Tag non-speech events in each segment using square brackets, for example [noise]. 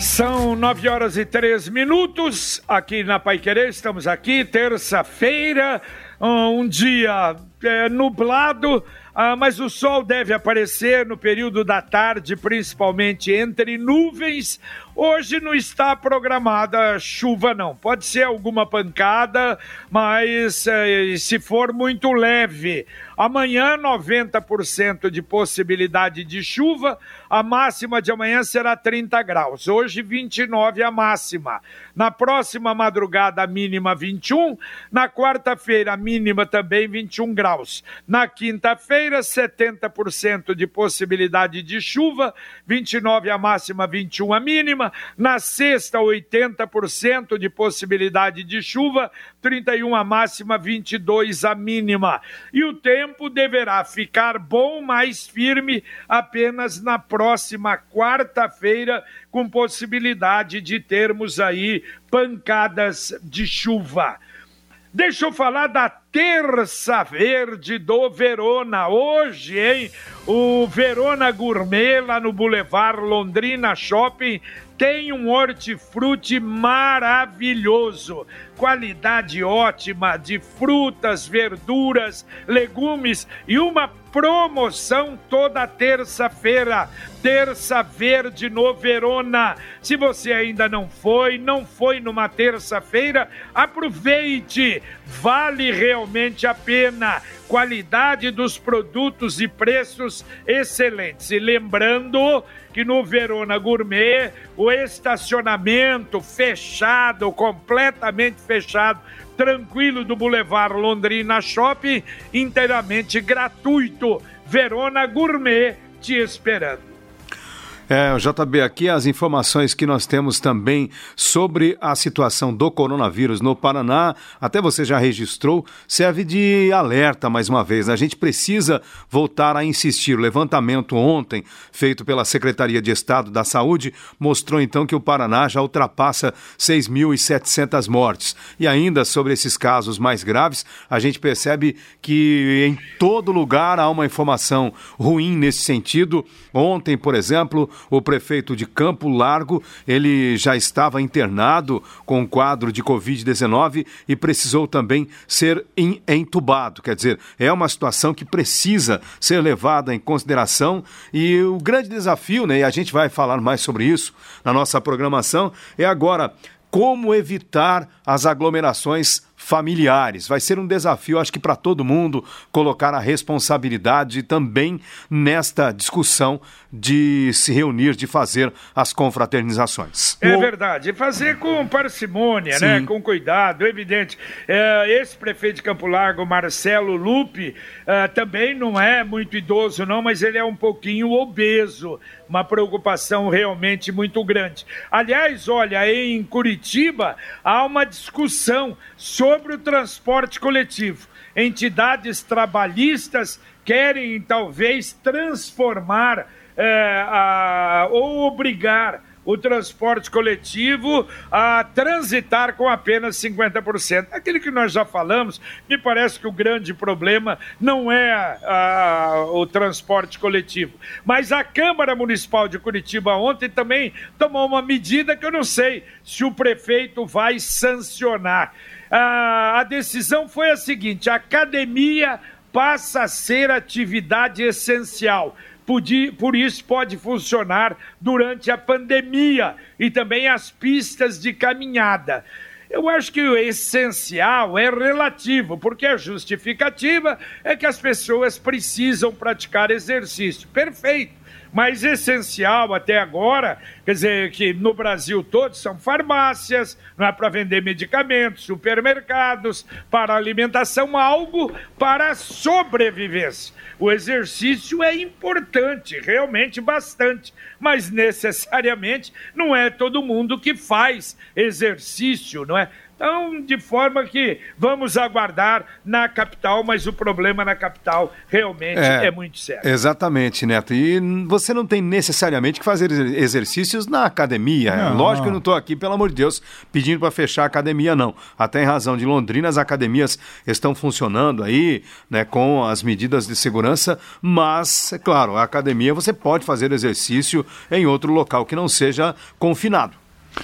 São nove horas e três minutos aqui na Pai Querer. Estamos aqui, terça-feira, um dia é, nublado ah, mas o sol deve aparecer no período da tarde, principalmente entre nuvens. Hoje não está programada chuva, não. Pode ser alguma pancada, mas eh, se for muito leve. Amanhã, 90% de possibilidade de chuva. A máxima de amanhã será 30 graus. Hoje, 29 a máxima. Na próxima madrugada, a mínima 21. Na quarta-feira, a mínima também 21 graus. Na quinta-feira, 70% de possibilidade de chuva. 29 a máxima, 21 a mínima. Na sexta, 80% de possibilidade de chuva. 31 a máxima, 22 a mínima. E o tempo tempo deverá ficar bom, mais firme, apenas na próxima quarta-feira, com possibilidade de termos aí pancadas de chuva. Deixa eu falar da Terça Verde do Verona. Hoje, hein? O Verona Gourmet, lá no Boulevard Londrina Shopping, tem um hortifruti maravilhoso, qualidade ótima de frutas, verduras, legumes e uma promoção toda terça-feira, terça verde no Verona. Se você ainda não foi, não foi numa terça-feira, aproveite, vale realmente a pena qualidade dos produtos e preços excelentes. E lembrando que no Verona Gourmet o estacionamento fechado, completamente fechado, tranquilo do Boulevard Londrina Shopping, inteiramente gratuito. Verona Gourmet te esperando. É, JB, aqui as informações que nós temos também sobre a situação do coronavírus no Paraná, até você já registrou, serve de alerta mais uma vez. Né? A gente precisa voltar a insistir. O levantamento ontem, feito pela Secretaria de Estado da Saúde, mostrou então que o Paraná já ultrapassa 6.700 mortes. E ainda sobre esses casos mais graves, a gente percebe que em todo lugar há uma informação ruim nesse sentido. Ontem, por exemplo, o prefeito de Campo Largo, ele já estava internado com quadro de Covid-19 e precisou também ser entubado. Quer dizer, é uma situação que precisa ser levada em consideração e o grande desafio, né, e a gente vai falar mais sobre isso na nossa programação, é agora como evitar as aglomerações familiares. Vai ser um desafio, acho que para todo mundo, colocar a responsabilidade também nesta discussão de se reunir, de fazer as confraternizações. É o... verdade, fazer com parcimônia, né? Sim. né? com cuidado, evidente. É, esse prefeito de Campo Largo, Marcelo Lupe, é, também não é muito idoso, não, mas ele é um pouquinho obeso. Uma preocupação realmente muito grande. Aliás, olha, em Curitiba há uma discussão sobre o transporte coletivo. Entidades trabalhistas querem talvez transformar é, a, ou obrigar o transporte coletivo a transitar com apenas 50%. Aquilo que nós já falamos, me parece que o grande problema não é a, o transporte coletivo. Mas a Câmara Municipal de Curitiba ontem também tomou uma medida que eu não sei se o prefeito vai sancionar. a decisão foi a seguinte: a academia passa a ser atividade essencial por isso pode funcionar durante a pandemia e também as pistas de caminhada. Eu acho que o essencial é relativo, porque a justificativa é que as pessoas precisam praticar exercício. Perfeito. Mas essencial até agora, quer dizer, que no Brasil todo são farmácias, não é para vender medicamentos, supermercados, para alimentação, algo para sobrevivência. O exercício é importante, realmente bastante, mas necessariamente não é todo mundo que faz exercício, não é? Então, de forma que vamos aguardar na capital, mas o problema na capital realmente é, é, muito sério. Exatamente, Neto. E você não tem necessariamente que fazer exercícios na academia. Não, Lógico que eu não estou aqui, pelo amor de Deus, pedindo para fechar a academia, não. Até em razão de Londrina, as academias estão funcionando aí, né, com as medidas de segurança, mas, é claro, a academia você pode fazer exercício em outro local que não seja confinado.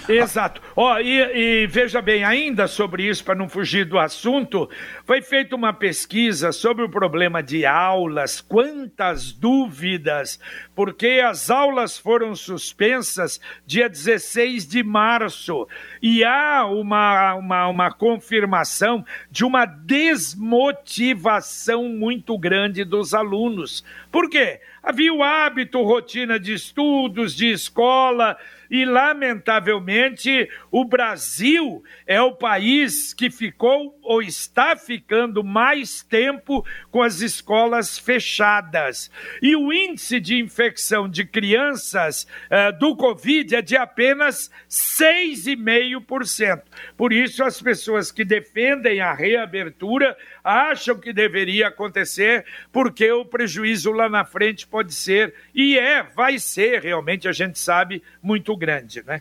Exato. Ó, e, e, veja bem, ainda sobre isso, para não fugir do assunto, foi feita uma pesquisa sobre o problema de aulas, quantas dúvidas, porque as aulas foram suspensas dia 16 de março e há uma, uma, uma confirmação de uma desmotivação muito grande dos alunos. Por quê? Havia o hábito, rotina de estudos, de escola, e, lamentavelmente, o Brasil é o país que ficou ou está ficando mais tempo com as escolas fechadas. E o índice de infecção de crianças uh, do Covid é de apenas 6,5%. Por isso, as pessoas que defendem a reabertura acham que deveria acontecer, porque o prejuízo lá na frente pode ser, e é, vai ser realmente, a gente sabe, muito grande, né?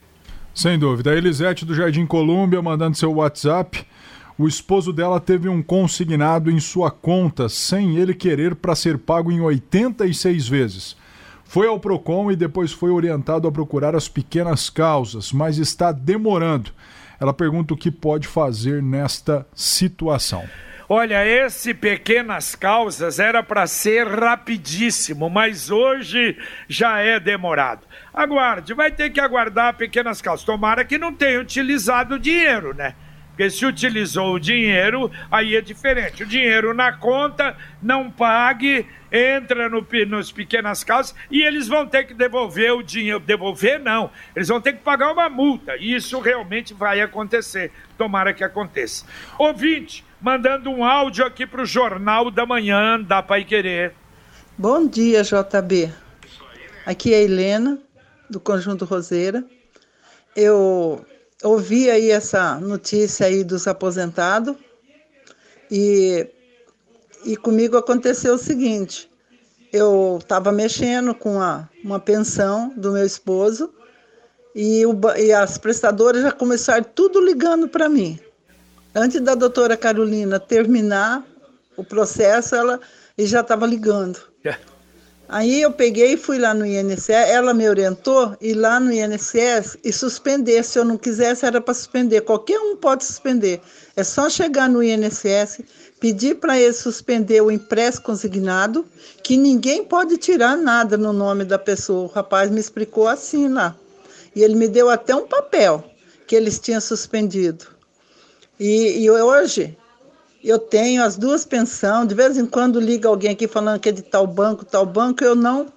Sem dúvida. A Elisete do Jardim Colúmbia mandando seu WhatsApp. O esposo dela teve um consignado em sua conta sem ele querer para ser pago em 86 vezes. Foi ao Procon e depois foi orientado a procurar as pequenas causas, mas está demorando. Ela pergunta o que pode fazer nesta situação. Olha, esse Pequenas Causas era para ser rapidíssimo, mas hoje já é demorado. Aguarde, vai ter que aguardar Pequenas Causas. Tomara que não tenha utilizado o dinheiro, né? Porque se utilizou o dinheiro, aí é diferente. O dinheiro na conta, não pague, entra no, nos pequenas causas e eles vão ter que devolver o dinheiro. Devolver não, eles vão ter que pagar uma multa. E isso realmente vai acontecer. Tomara que aconteça. Ouvinte, mandando um áudio aqui para o Jornal da Manhã da Pai Querer. Bom dia, JB. Aqui é a Helena, do Conjunto Roseira. Eu ouvi aí essa notícia aí dos aposentados e, e comigo aconteceu o seguinte, eu estava mexendo com a, uma pensão do meu esposo e, o, e as prestadoras já começaram tudo ligando para mim. Antes da doutora Carolina terminar o processo, ela já estava ligando. Yeah. É. Aí eu peguei e fui lá no INSS, ela me orientou ir lá no INSS e suspender. Se eu não quisesse, era para suspender. Qualquer um pode suspender. É só chegar no INSS, pedir para ele suspender o impresso consignado, que ninguém pode tirar nada no nome da pessoa. O rapaz me explicou assim lá. E ele me deu até um papel que eles tinham suspendido. E, e hoje eu tenho as duas pensões, de vez em quando liga alguém aqui falando que é de tal banco, tal banco, eu não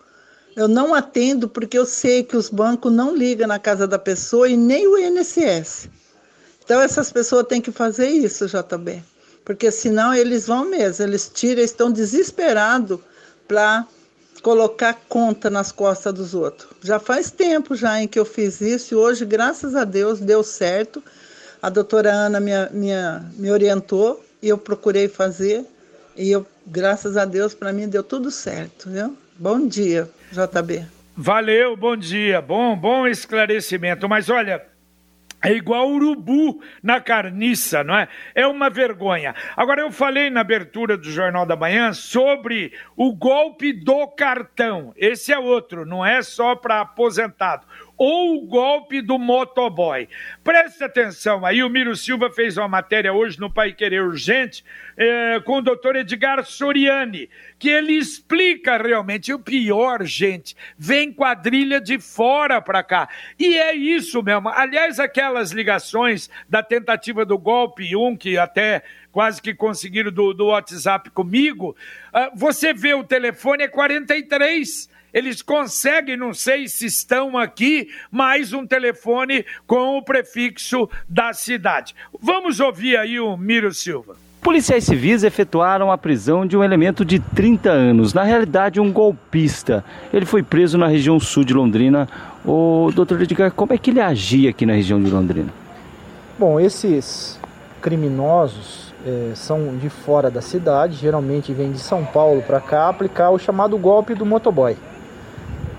eu não atendo porque eu sei que os bancos não ligam na casa da pessoa e nem o INSS. Então essas pessoas têm que fazer isso, JB. Porque senão eles vão mesmo, eles tiram, estão desesperados para colocar conta nas costas dos outros. Já faz tempo já em que eu fiz isso e hoje, graças a Deus, deu certo. A doutora Ana me, me, me orientou e eu procurei fazer e eu, graças a Deus, para mim deu tudo certo, viu? Bom dia, JB. Valeu, bom dia, bom, bom esclarecimento. Mas olha, é igual urubu na carniça, não é? É uma vergonha. Agora, eu falei na abertura do Jornal da Manhã sobre o golpe do cartão. Esse é outro, não é só para aposentado ou o golpe do motoboy. Preste atenção aí, o Miro Silva fez uma matéria hoje no Pai Querer Urgente é, com o doutor Edgar Soriani, que ele explica realmente o pior, gente, vem quadrilha de fora para cá. E é isso mesmo. Aliás, aquelas ligações da tentativa do golpe, um que até quase que conseguiram do, do WhatsApp comigo, uh, você vê o telefone é 43 eles conseguem, não sei se estão aqui, mais um telefone com o prefixo da cidade. Vamos ouvir aí o Miro Silva. Policiais civis efetuaram a prisão de um elemento de 30 anos, na realidade um golpista. Ele foi preso na região sul de Londrina. O doutor Edgar, como é que ele agia aqui na região de Londrina? Bom, esses criminosos é, são de fora da cidade, geralmente vêm de São Paulo para cá aplicar o chamado golpe do motoboy,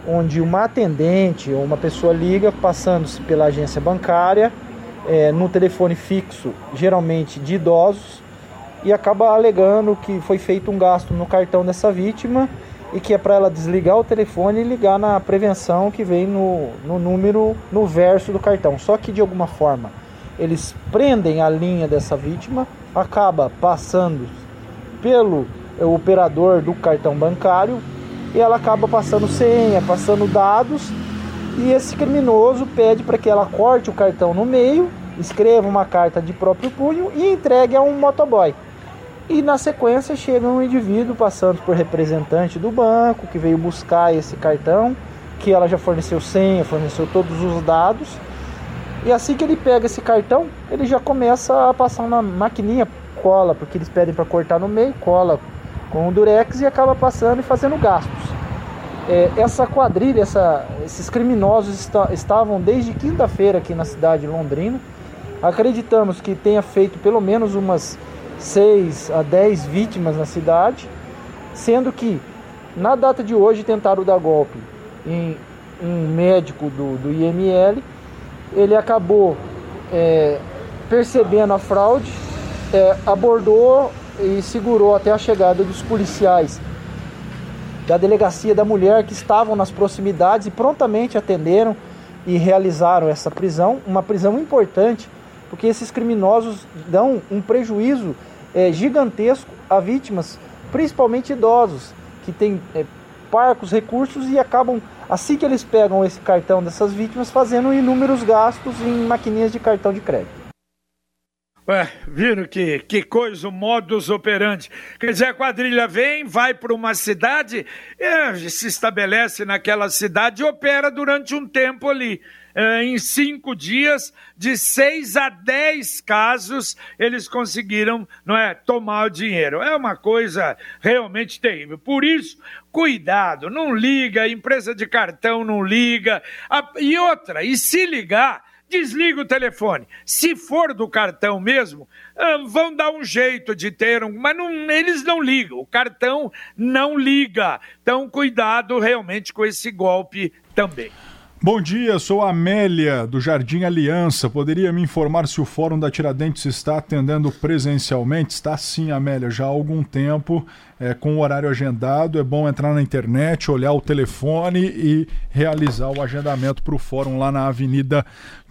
onde uma atendente ou uma pessoa liga passando-se pela agência bancária é, no telefone fixo, geralmente de idosos, e acaba alegando que foi feito um gasto no cartão dessa vítima e que é para ela desligar o telefone e ligar na prevenção que vem no, no número, no verso do cartão. Só que de alguma forma eles prendem a linha dessa vítima, acaba passando pelo operador do cartão bancário e ela acaba passando senha, passando dados e esse criminoso pede para que ela corte o cartão no meio, escreva uma carta de próprio punho e entregue a um motoboy. E na sequência chega um indivíduo passando por representante do banco que veio buscar esse cartão, que ela já forneceu senha, forneceu todos os dados. E assim que ele pega esse cartão, ele já começa a passar uma maquininha, cola, porque eles pedem para cortar no meio, cola com o durex e acaba passando e fazendo gastos. É, essa quadrilha, essa, esses criminosos estavam desde quinta-feira aqui na cidade de Londrina. Acreditamos que tenha feito pelo menos umas 6 a 10 vítimas na cidade, sendo que na data de hoje tentaram dar golpe em um médico do, do IML, ele acabou é, percebendo a fraude, é, abordou e segurou até a chegada dos policiais da delegacia da mulher que estavam nas proximidades e prontamente atenderam e realizaram essa prisão, uma prisão importante porque esses criminosos dão um prejuízo é, gigantesco a vítimas, principalmente idosos, que têm é, parcos recursos e acabam, assim que eles pegam esse cartão dessas vítimas, fazendo inúmeros gastos em maquininhas de cartão de crédito. Ué, viram que, que coisa, o modus operandi. Quer dizer, a quadrilha vem, vai para uma cidade, é, se estabelece naquela cidade e opera durante um tempo ali. É, em cinco dias, de seis a dez casos, eles conseguiram não é, tomar o dinheiro. É uma coisa realmente terrível. Por isso, cuidado, não liga, empresa de cartão não liga. E outra, e se ligar, desliga o telefone. Se for do cartão mesmo, ah, vão dar um jeito de ter um, mas não, eles não ligam. O cartão não liga. Então, cuidado realmente com esse golpe também. Bom dia, sou a Amélia, do Jardim Aliança. Poderia me informar se o Fórum da Tiradentes está atendendo presencialmente? Está sim, Amélia, já há algum tempo, é, com o horário agendado. É bom entrar na internet, olhar o telefone e realizar o agendamento para o fórum lá na Avenida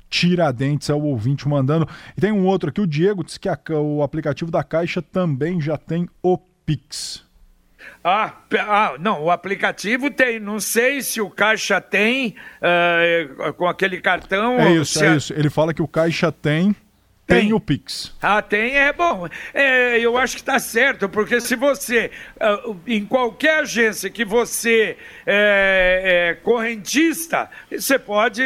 Tiradentes, é o ouvinte mandando. E tem um outro aqui, o Diego, disse que a, o aplicativo da Caixa também já tem o Pix. Ah, ah, não, o aplicativo tem. Não sei se o Caixa tem uh, com aquele cartão. É isso, é isso. Ele fala que o Caixa tem. Tem. tem o Pix. Ah, tem, é bom. É, eu acho que está certo, porque se você, uh, em qualquer agência que você é, é, correntista, você pode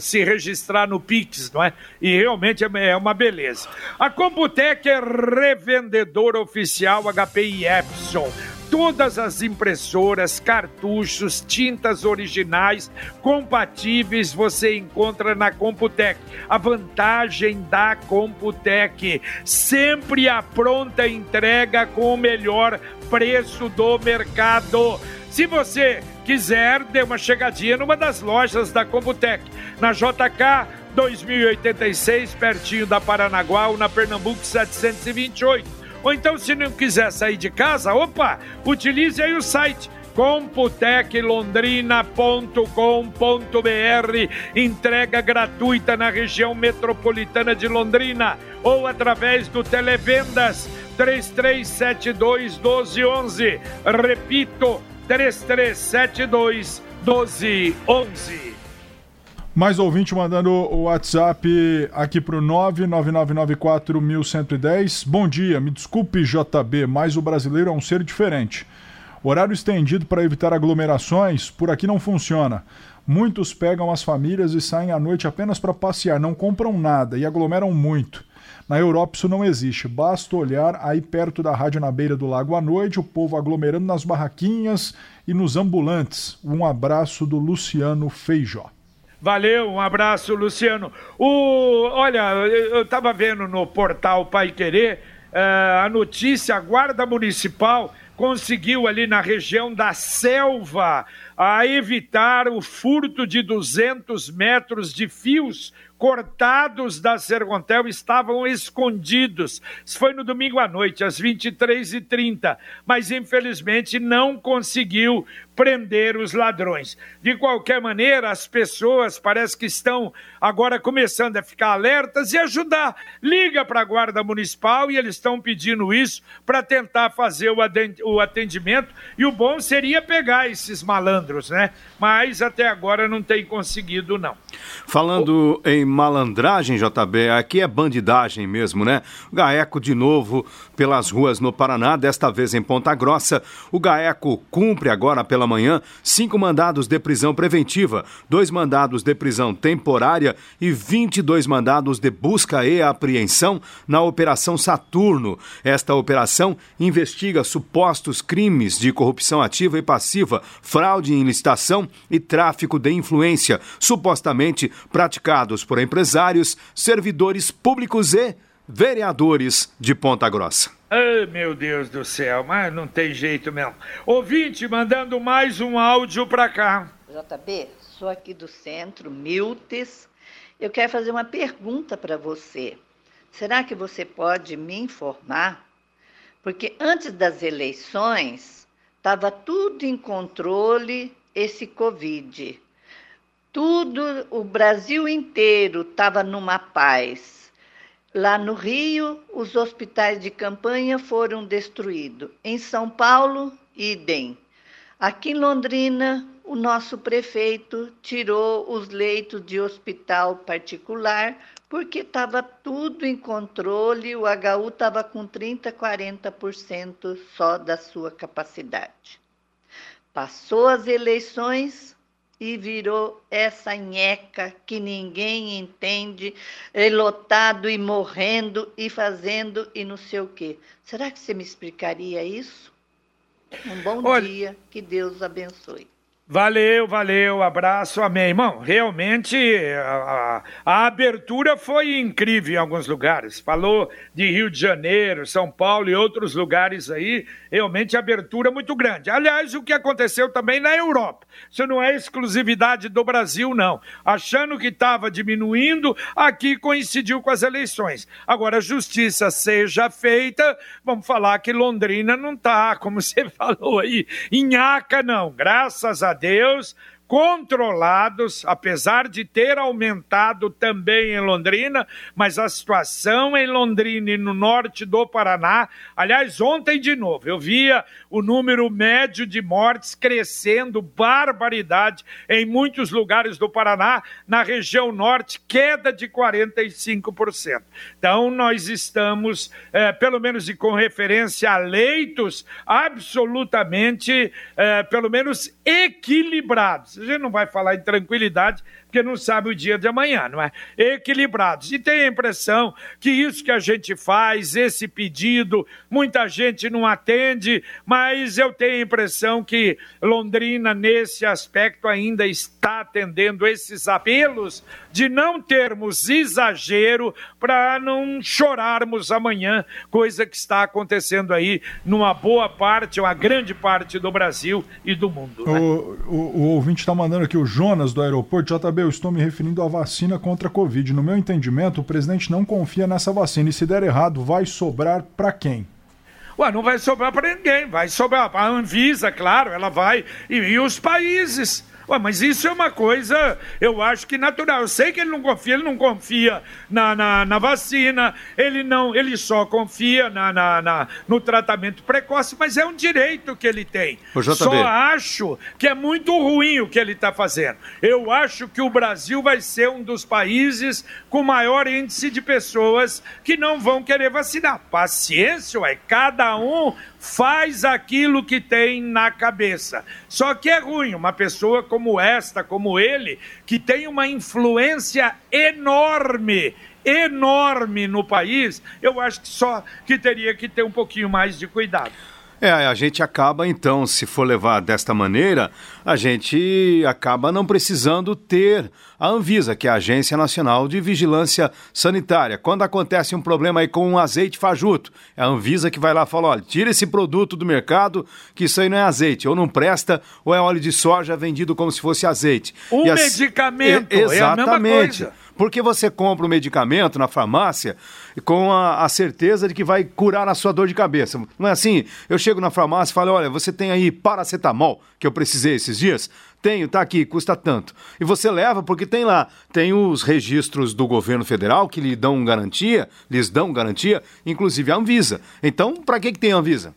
se registrar no Pix, não é? E realmente é, é uma beleza. A Computec é revendedora oficial HPI Epson todas as impressoras, cartuchos, tintas originais compatíveis você encontra na Computec. A vantagem da Computec, sempre a pronta entrega com o melhor preço do mercado. Se você quiser, dê uma chegadinha numa das lojas da Computec, na JK 2086, pertinho da Paranaguá ou na Pernambuco 728 ou então, se não quiser sair de casa, opa, utilize aí o site computeclondrina.com.br entrega gratuita na região metropolitana de Londrina ou através do Televendas 3372 1211. Repito, 3372 1211. Mais ouvinte mandando o WhatsApp aqui para o 99994110. Bom dia, me desculpe, JB, mas o brasileiro é um ser diferente. Horário estendido para evitar aglomerações, por aqui não funciona. Muitos pegam as famílias e saem à noite apenas para passear, não compram nada e aglomeram muito. Na Europa isso não existe. Basta olhar aí perto da rádio na beira do lago à noite, o povo aglomerando nas barraquinhas e nos ambulantes. Um abraço do Luciano Feijó. Valeu, um abraço, Luciano. O, olha, eu estava vendo no portal Pai Querer uh, a notícia: a Guarda Municipal conseguiu ali na região da selva a evitar o furto de 200 metros de fios cortados da Sergontel estavam escondidos. Isso foi no domingo à noite, às 23h30, mas infelizmente não conseguiu prender os ladrões. De qualquer maneira, as pessoas parece que estão agora começando a ficar alertas e ajudar. Liga para a Guarda Municipal e eles estão pedindo isso para tentar fazer o atendimento. E o bom seria pegar esses malandros, né? Mas até agora não tem conseguido, não. Falando o... em malandragem, JB, aqui é bandidagem mesmo, né? O Gaeco de novo pelas ruas no Paraná, desta vez em Ponta Grossa. O Gaeco cumpre agora pela manhã cinco mandados de prisão preventiva, dois mandados de prisão temporária e 22 mandados de busca e apreensão na Operação Saturno. Esta operação investiga supostos crimes de corrupção ativa e passiva, fraude em licitação e tráfico de influência, supostamente praticados por empresários, servidores públicos e vereadores de Ponta Grossa. Ai, meu Deus do céu, mas não tem jeito mesmo. Ouvinte, mandando mais um áudio para cá. JB, sou aqui do centro, Miltes. Eu quero fazer uma pergunta para você. Será que você pode me informar? Porque antes das eleições, estava tudo em controle esse Covid. Tudo, o Brasil inteiro estava numa paz Lá no Rio, os hospitais de campanha foram destruídos. Em São Paulo, idem. Aqui em Londrina, o nosso prefeito tirou os leitos de hospital particular porque estava tudo em controle, o HU estava com 30%, 40% só da sua capacidade. Passou as eleições, e virou essa nheca que ninguém entende, lotado e morrendo e fazendo e não sei o quê. Será que você me explicaria isso? Um bom Olha, dia, que Deus abençoe. Valeu, valeu, abraço, amém. Irmão, realmente a, a, abertura foi incrível em alguns lugares. Falou de Rio de Janeiro, São Paulo e outros lugares aí, realmente abertura muito grande. Aliás, o que aconteceu também na Europa. Isso não é exclusividade do Brasil, não. Achando que estava diminuindo, aqui coincidiu com as eleições. Agora, justiça seja feita, vamos falar que Londrina não está, como [laughs] você falou aí, em Aca, não. Graças a Deus, controlados, apesar de ter aumentado também em Londrina, mas a situação em Londrina e no norte do Paraná, aliás, ontem de novo, eu via o número médio de mortes crescendo, barbaridade, em muitos lugares do Paraná, na região norte, queda de 45%. Então, nós estamos, é, pelo menos com referência a leitos, absolutamente, é, pelo menos equilibrados. A gente não vai falar em tranquilidade, porque não sabe o dia de amanhã, não é? Equilibrados. E tem a impressão que isso que a gente faz, esse pedido, muita gente não atende, mas eu tenho a impressão que Londrina, nesse aspecto, ainda está atendendo esses apelos de não termos exagero para não chorarmos amanhã, coisa que está acontecendo aí numa boa parte, uma grande parte do Brasil e do mundo. Né? O, o, o ouvinte está mandando aqui, o Jonas do aeroporto, JB, eu estou me referindo à vacina contra a Covid. No meu entendimento, o presidente não confia nessa vacina e se der errado, vai sobrar para quem? Ué, não vai sobrar para ninguém, vai sobrar para a Anvisa, claro, ela vai, e, e os países. Ué, mas isso é uma coisa, eu acho que natural. Eu sei que ele não confia, ele não confia na, na, na vacina, ele não, ele só confia na, na, na, no tratamento precoce, mas é um direito que ele tem. Só acho que é muito ruim o que ele está fazendo. Eu acho que o Brasil vai ser um dos países com maior índice de pessoas que não vão querer vacinar. Paciência, ué, cada um faz aquilo que tem na cabeça. Só que é ruim uma pessoa como esta, como ele, que tem uma influência enorme enorme no país, eu acho que só que teria que ter um pouquinho mais de cuidado. É, a gente acaba então, se for levar desta maneira, a gente acaba não precisando ter a Anvisa, que é a Agência Nacional de Vigilância Sanitária. Quando acontece um problema aí com um azeite fajuto, é a Anvisa que vai lá e fala: olha, tira esse produto do mercado, que isso aí não é azeite, ou não presta, ou é óleo de soja vendido como se fosse azeite. Um medicamento, é, exatamente. É a mesma coisa. Porque você compra o um medicamento na farmácia com a, a, certeza de que vai curar a sua dor de cabeça. Não é assim? Eu chego na farmácia e falo: olha, você tem aí paracetamol, que eu precisei esses dias? Tenho, tá aqui, custa tanto. E você leva porque tem lá, tem os registros do governo federal que lhe dão garantia, lhes dão garantia, inclusive a Anvisa. Então, para que, que tem a Anvisa?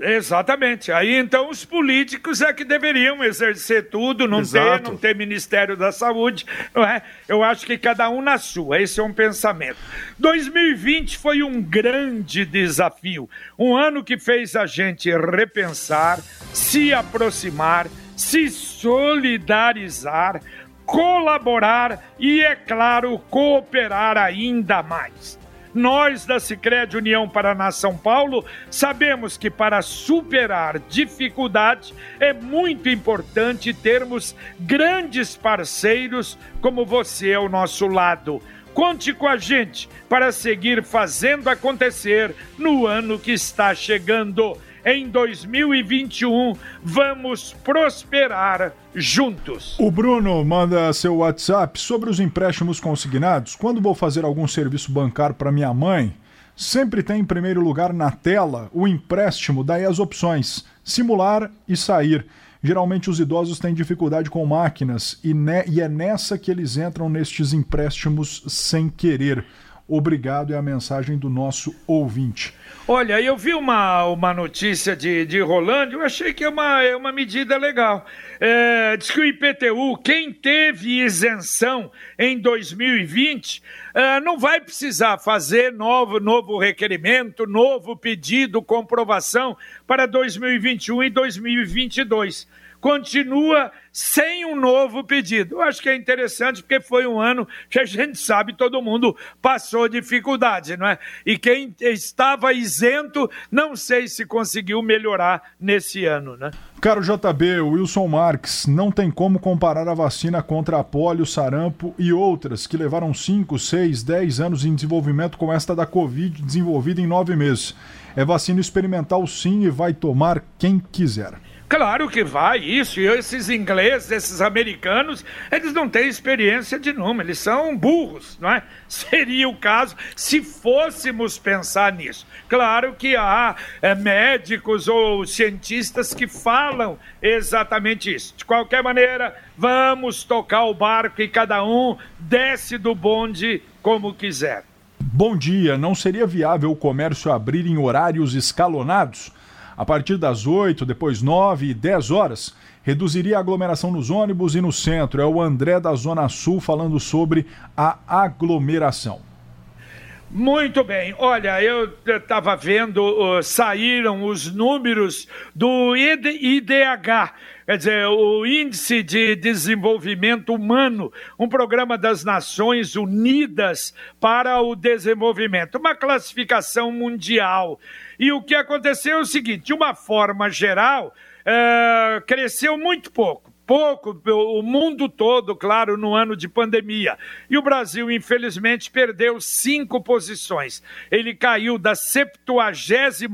Exatamente. Aí então os políticos é que deveriam exercer tudo, não Exato. ter, não ter Ministério da Saúde, não é? Eu acho que cada um na sua. Esse é um pensamento. 2020 foi um grande desafio, um ano que fez a gente repensar, se aproximar, se solidarizar, colaborar e, é claro, cooperar ainda mais. Nós da Sicredi União Paraná São Paulo sabemos que para superar dificuldades é muito importante termos grandes parceiros como você ao nosso lado. Conte com a gente para seguir fazendo acontecer no ano que está chegando em 2021 vamos prosperar juntos. O Bruno manda seu WhatsApp sobre os empréstimos consignados. Quando vou fazer algum serviço bancário para minha mãe, sempre tem em primeiro lugar na tela o empréstimo, daí as opções: simular e sair. Geralmente os idosos têm dificuldade com máquinas e, e é nessa que eles entram nestes empréstimos sem querer. Obrigado é a mensagem do nosso ouvinte. Olha, eu vi uma, uma notícia de, de Rolândia, eu achei que é uma, é uma medida legal. É, diz que o IPTU, quem teve isenção em 2020, é, não vai precisar fazer novo, novo requerimento, novo pedido, comprovação para 2021 e 2022 continua sem um novo pedido. Eu acho que é interessante porque foi um ano que a gente sabe todo mundo passou dificuldade, não é? E quem estava isento, não sei se conseguiu melhorar nesse ano, né? Caro JB, Wilson Marques, não tem como comparar a vacina contra a polio, sarampo e outras que levaram 5, 6, 10 anos em desenvolvimento com esta da Covid desenvolvida em nove meses. É vacina experimental sim e vai tomar quem quiser. Claro que vai, isso. E esses ingleses, esses americanos, eles não têm experiência de número, eles são burros, não é? [laughs] Seria o caso se fôssemos pensar nisso. Claro que há é, médicos ou cientistas que falam exatamente isso. De qualquer maneira, vamos tocar o barco e cada um desce do bonde como quiser. Bom dia, não seria viável o comércio abrir em horários escalonados? A partir das 8, depois 9 e 10 horas, reduziria a aglomeração nos ônibus e no centro. É o André da Zona Sul falando sobre a aglomeração. Muito bem, olha, eu estava vendo, uh, saíram os números do IDH, quer dizer, o Índice de Desenvolvimento Humano, um programa das Nações Unidas para o Desenvolvimento, uma classificação mundial. E o que aconteceu é o seguinte: de uma forma geral, é, cresceu muito pouco pouco, o mundo todo, claro, no ano de pandemia. E o Brasil, infelizmente, perdeu cinco posições. Ele caiu da 79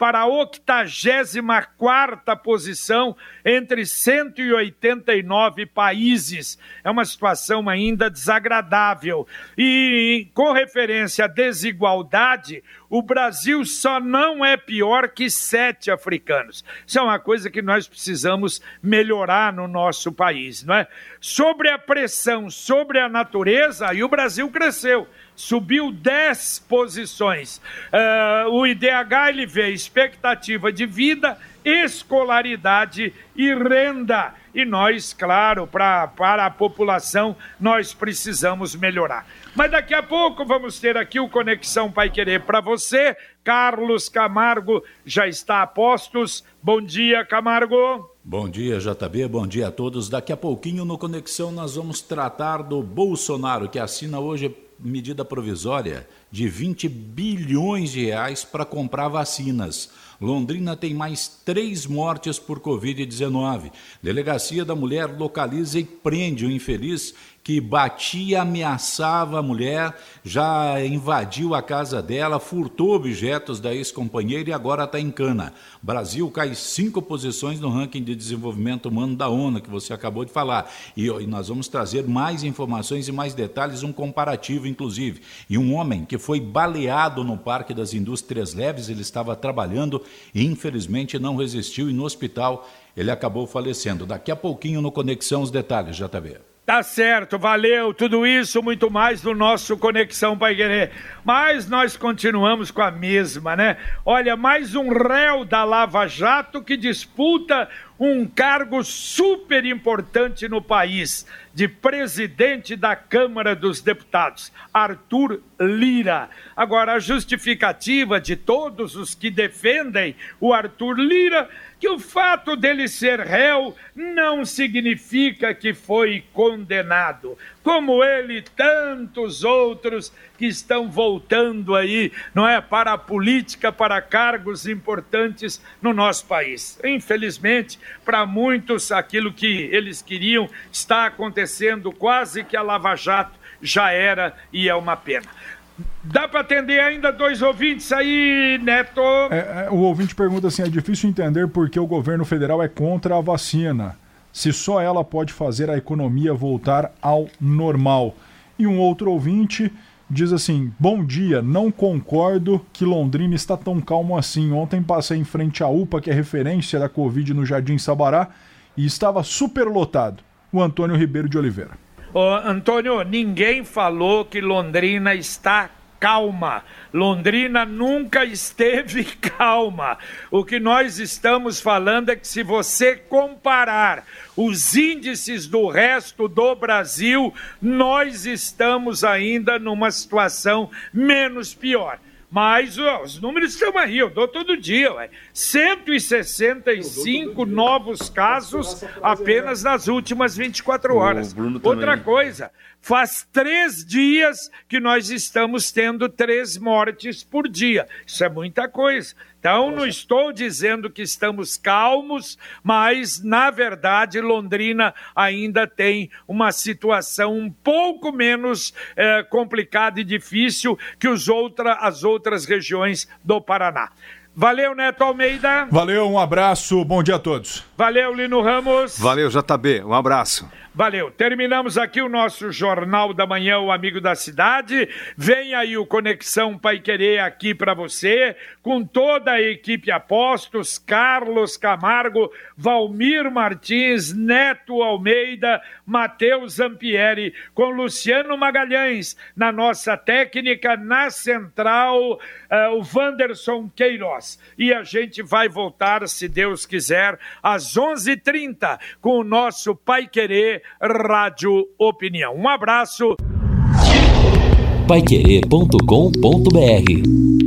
para a 84 posição entre 189 países. É uma situação ainda desagradável. E com referência à desigualdade, o Brasil só não é pior que sete africanos. Isso é uma coisa que nós precisamos melhorar no nosso país, não é? Sobre a pressão sobre a natureza, aí o Brasil cresceu subiu 10 posições. Uh, o IDH ele vê expectativa de vida, escolaridade e renda. E nós, claro, pra, para a população, nós precisamos melhorar. Mas daqui a pouco vamos ter aqui o Conexão Pai Querer para você. Carlos Camargo já está a postos. Bom dia, Camargo. Bom dia, JB. Bom dia a todos. Daqui a pouquinho no Conexão nós vamos tratar do Bolsonaro, que assina hoje medida provisória de 20 bilhões de reais para comprar vacinas. Londrina tem mais três mortes por Covid-19. Delegacia da Mulher localiza e prende o infeliz que batia, ameaçava a mulher, já invadiu a casa dela, furtou objetos da ex-companheira e agora está em cana. Brasil cai cinco posições no ranking de desenvolvimento humano da ONU, que você acabou de falar. E, e nós vamos trazer mais informações e mais detalhes, um comparativo, inclusive. E um homem que foi baleado no Parque das Indústrias Leves, ele estava trabalhando e infelizmente não resistiu e no hospital ele acabou falecendo. Daqui a pouquinho no Conexão os detalhes, JB. Tá certo, valeu, tudo isso, muito mais do nosso Conexão Pai Querer. Mas nós continuamos com a mesma, né? Olha, mais um réu da Lava Jato que disputa um cargo super importante no país, de presidente da Câmara dos Deputados, Arthur Lira. Agora, a justificativa de todos os que defendem o Arthur Lira que o fato dele ser réu não significa que foi condenado, como ele e tantos outros que estão voltando aí, não é, para a política, para cargos importantes no nosso país. Infelizmente, para muitos, aquilo que eles queriam está acontecendo, quase que a Lava Jato já era e é uma pena. Dá para atender ainda dois ouvintes aí, Neto? É, é, o ouvinte pergunta assim: é difícil entender por que o governo federal é contra a vacina, se só ela pode fazer a economia voltar ao normal. E um outro ouvinte diz assim: Bom dia, não concordo que Londrina está tão calmo assim. Ontem passei em frente à UPA, que é referência da Covid no Jardim Sabará, e estava super lotado. O Antônio Ribeiro de Oliveira. Ô, Antônio, ninguém falou que Londrina está calma. Londrina nunca esteve [laughs] calma. O que nós estamos falando é que se você comparar os índices do resto do Brasil, nós estamos ainda numa situação menos pior. Mas ó, os números estão aí, eu dou todo dia. Ué. 165 novos casos apenas nas últimas 24 horas. Outra coisa, faz três dias que nós estamos tendo três mortes por dia. Isso é muita coisa. Então, não estou dizendo que estamos calmos, mas, na verdade, Londrina ainda tem uma situação um pouco menos é, complicada e difícil que os outra, as outras regiões do Paraná. Valeu, Neto Almeida. Valeu, um abraço, bom dia a todos. Valeu, Lino Ramos. Valeu, JB, um abraço. Valeu. Terminamos aqui o nosso Jornal da Manhã, o Amigo da Cidade. Vem aí o Conexão Pai Querer aqui para você, com toda a equipe Apostos, Carlos Camargo, Valmir Martins, Neto Almeida, Matheus Zampieri, com Luciano Magalhães na nossa técnica, na central, uh, o Wanderson Queiroz. E a gente vai voltar, se Deus quiser, às 11h30 com o nosso Pai Querer Rádio Opinião. Um abraço. Paiquerê.com.br